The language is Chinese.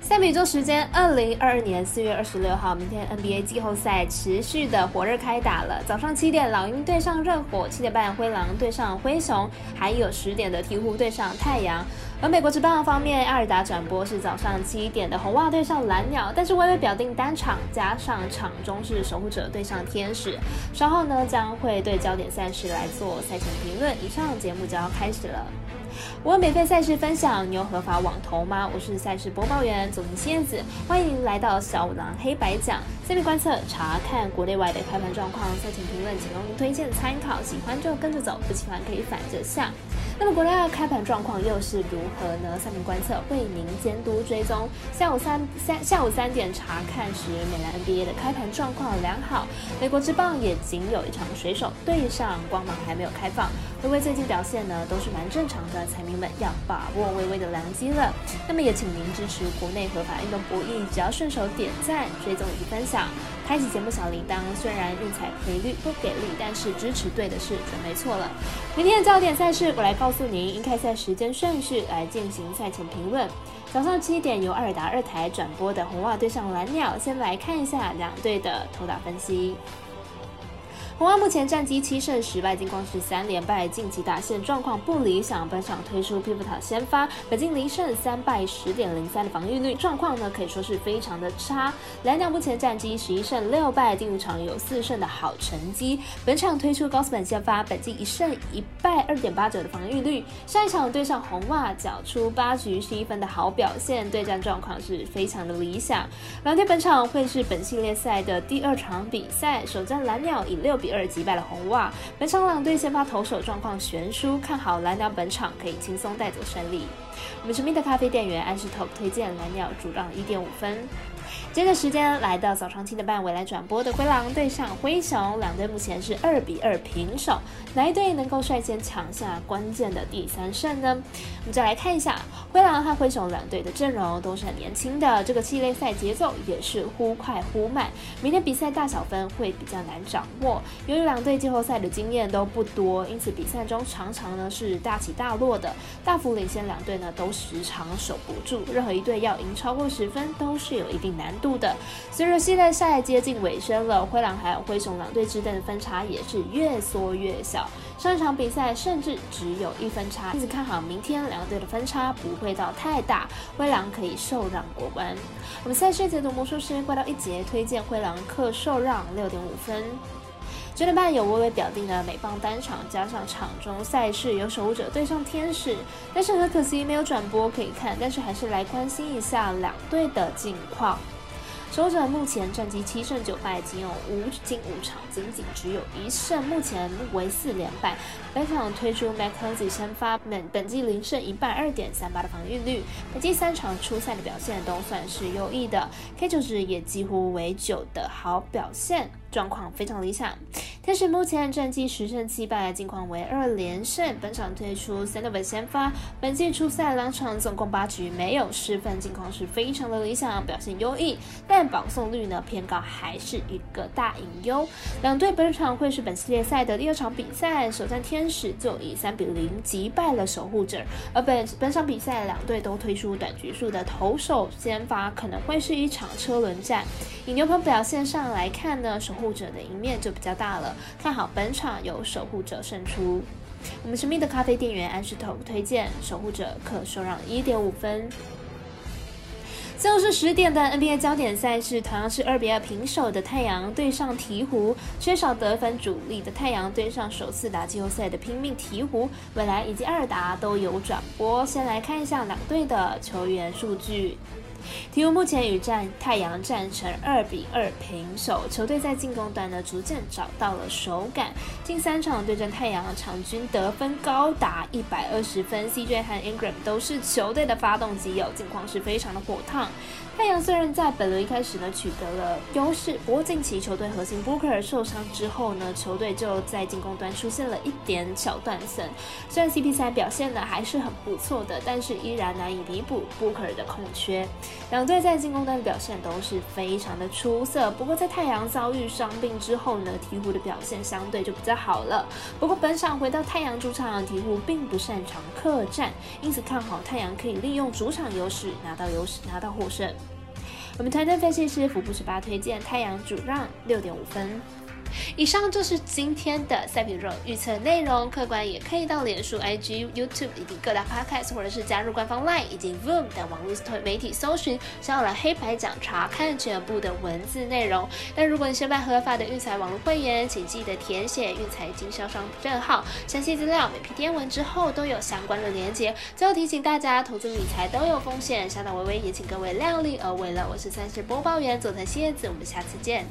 在美洲时间二零二二年四月二十六号，明天 NBA 季后赛持续的火热开打了。早上七点，老鹰对上热火；七点半，灰狼对上灰熊；还有十点的鹈鹕对上太阳。而美国职棒方面，阿尔达转播是早上七点的红袜对上蓝鸟，但是微微表定单场加上场中是守护者对上天使。稍后呢，将会对焦点赛事来做赛前评论。以上节目就要开始了。我免费赛事分享，你有合法网投吗？我是赛事播报员左明燕子，欢迎来到小五郎黑白讲。下面观测查看国内外的开盘状况，赛前评论仅供推荐参考，喜欢就跟着走，不喜欢可以反着下。那么国内外开盘状况又是如何呢？下面观测为您监督追踪。下午三三下午三点查看时，美兰 NBA 的开盘状况良好，美国之棒也仅有一场水手对上光芒还没有开放。微微最近表现呢都是蛮正常的，彩民们要把握微微的良机了。那么也请您支持国内合法运动博弈，只要顺手点赞、追踪以及分享，开启节目小铃铛。虽然运彩赔率不给力，但是支持对的事准没错了。明天的焦点赛事，我来告诉您应开赛时间顺序来进行赛前评论。早上七点由二达二台转播的红袜对上蓝鸟，先来看一下两队的投打分析。红袜目前战绩七胜十败，近况是三连败，近期打线状况不理想。本场推出皮肤塔先发，北京零胜三败，十点零三的防御率，状况呢可以说是非常的差。蓝鸟目前战绩十一胜六败，第五场有四胜的好成绩。本场推出高斯本先发，本季一胜一败，二点八九的防御率。上一场对上红袜，缴出八局十一分的好表现，对战状况是非常的理想。蓝队本场会是本系列赛的第二场比赛，首战蓝鸟以六比。二击败了红袜，本场两队先发投手状况悬殊，看好蓝鸟本场可以轻松带走胜利。我们神秘的咖啡店员安石头推荐蓝鸟主让一点五分。接着时间来到早上七点半，未来转播的灰狼对上灰熊，两队目前是二比二平手，哪一队能够率先抢下关键的第三胜呢？我们再来看一下灰狼和灰熊两队的阵容都是很年轻的，这个系列赛节奏也是忽快忽慢，明天比赛大小分会比较难掌握。由于两队季后赛的经验都不多，因此比赛中常常呢是大起大落的，大幅领先两队呢都时常守不住，任何一队要赢超过十分都是有一定难度。的，随着系列赛接近尾声了，灰狼还有灰熊两队之间的分差也是越缩越小。上一场比赛甚至只有一分差，因此看好明天两队的分差不会到太大，灰狼可以受让过关。我们赛事解读魔术师怪盗一节推荐灰狼客受让六点五分。九点半有微微表定的美棒单场，加上场中赛事有守护者对上天使，但是很可惜没有转播可以看，但是还是来关心一下两队的近况。守者目前战绩七胜九败，仅有五进五场，仅仅只有一胜，目前为四连败。本场推出 McKenzie 先发，本本季零胜一败，二点三八的防御率，本季三场出赛的表现都算是优异的，K 九值也几乎为九的好表现。状况非常理想，天使目前战绩十胜七败，近况为二连胜。本场推出 s a n d o v 先发，本季初赛两场总共八局没有失分，近况是非常的理想，表现优异。但保送率呢偏高，还是一个大隐忧。两队本场会是本系列赛的第二场比赛，首战天使就以三比零击败了守护者。而本本场比赛两队都推出短局数的投手先发，可能会是一场车轮战。以牛棚表现上来看呢，守护者的赢面就比较大了，看好本场由守护者胜出。我们神秘的咖啡店员安石头推荐守护者可受让一点五分。最后是十点的 NBA 焦点赛事，同样是二比二平手的太阳对上鹈鹕，缺少得分主力的太阳对上首次打季后赛的拼命鹈鹕，未来以及二达都有转播。先来看一下两队的球员数据。鹈鹕目前与战太阳战成二比二平手，球队在进攻端呢逐渐找到了手感。近三场对阵太阳，场均得分高达一百二十分，CJ 和 Ingram 都是球队的发动机，有近况是非常的火烫。太阳虽然在本轮一开始呢取得了优势，不过近期球队核心 Booker 受伤之后呢，球队就在进攻端出现了一点小断层。虽然 CP3 表现呢还是很不错的，但是依然难以弥补 Booker 的空缺。两队在进攻端的表现都是非常的出色。不过在太阳遭遇伤病之后呢，鹈鹕的表现相对就比较好了。不过本场回到太阳主场，鹈鹕并不擅长客战，因此看好太阳可以利用主场优势拿到优势，拿到获胜。我们团队分析师福布十八推荐太阳主让六点五分。以上就是今天的赛品肉预测内容，客官也可以到脸书、IG、YouTube 以及各大 Podcast，或者是加入官方 LINE 以及 Voom 等网络媒体搜寻，想要来黑白讲查看全部的文字内容。但如果你是办合法的运财网络会员，请记得填写运财经销商证号，详细资料每篇电文之后都有相关的连接。最后提醒大家，投资理财都有风险，小岛微微也请各位量力而为了。我是三十播报员佐藤蝎子，我们下次见。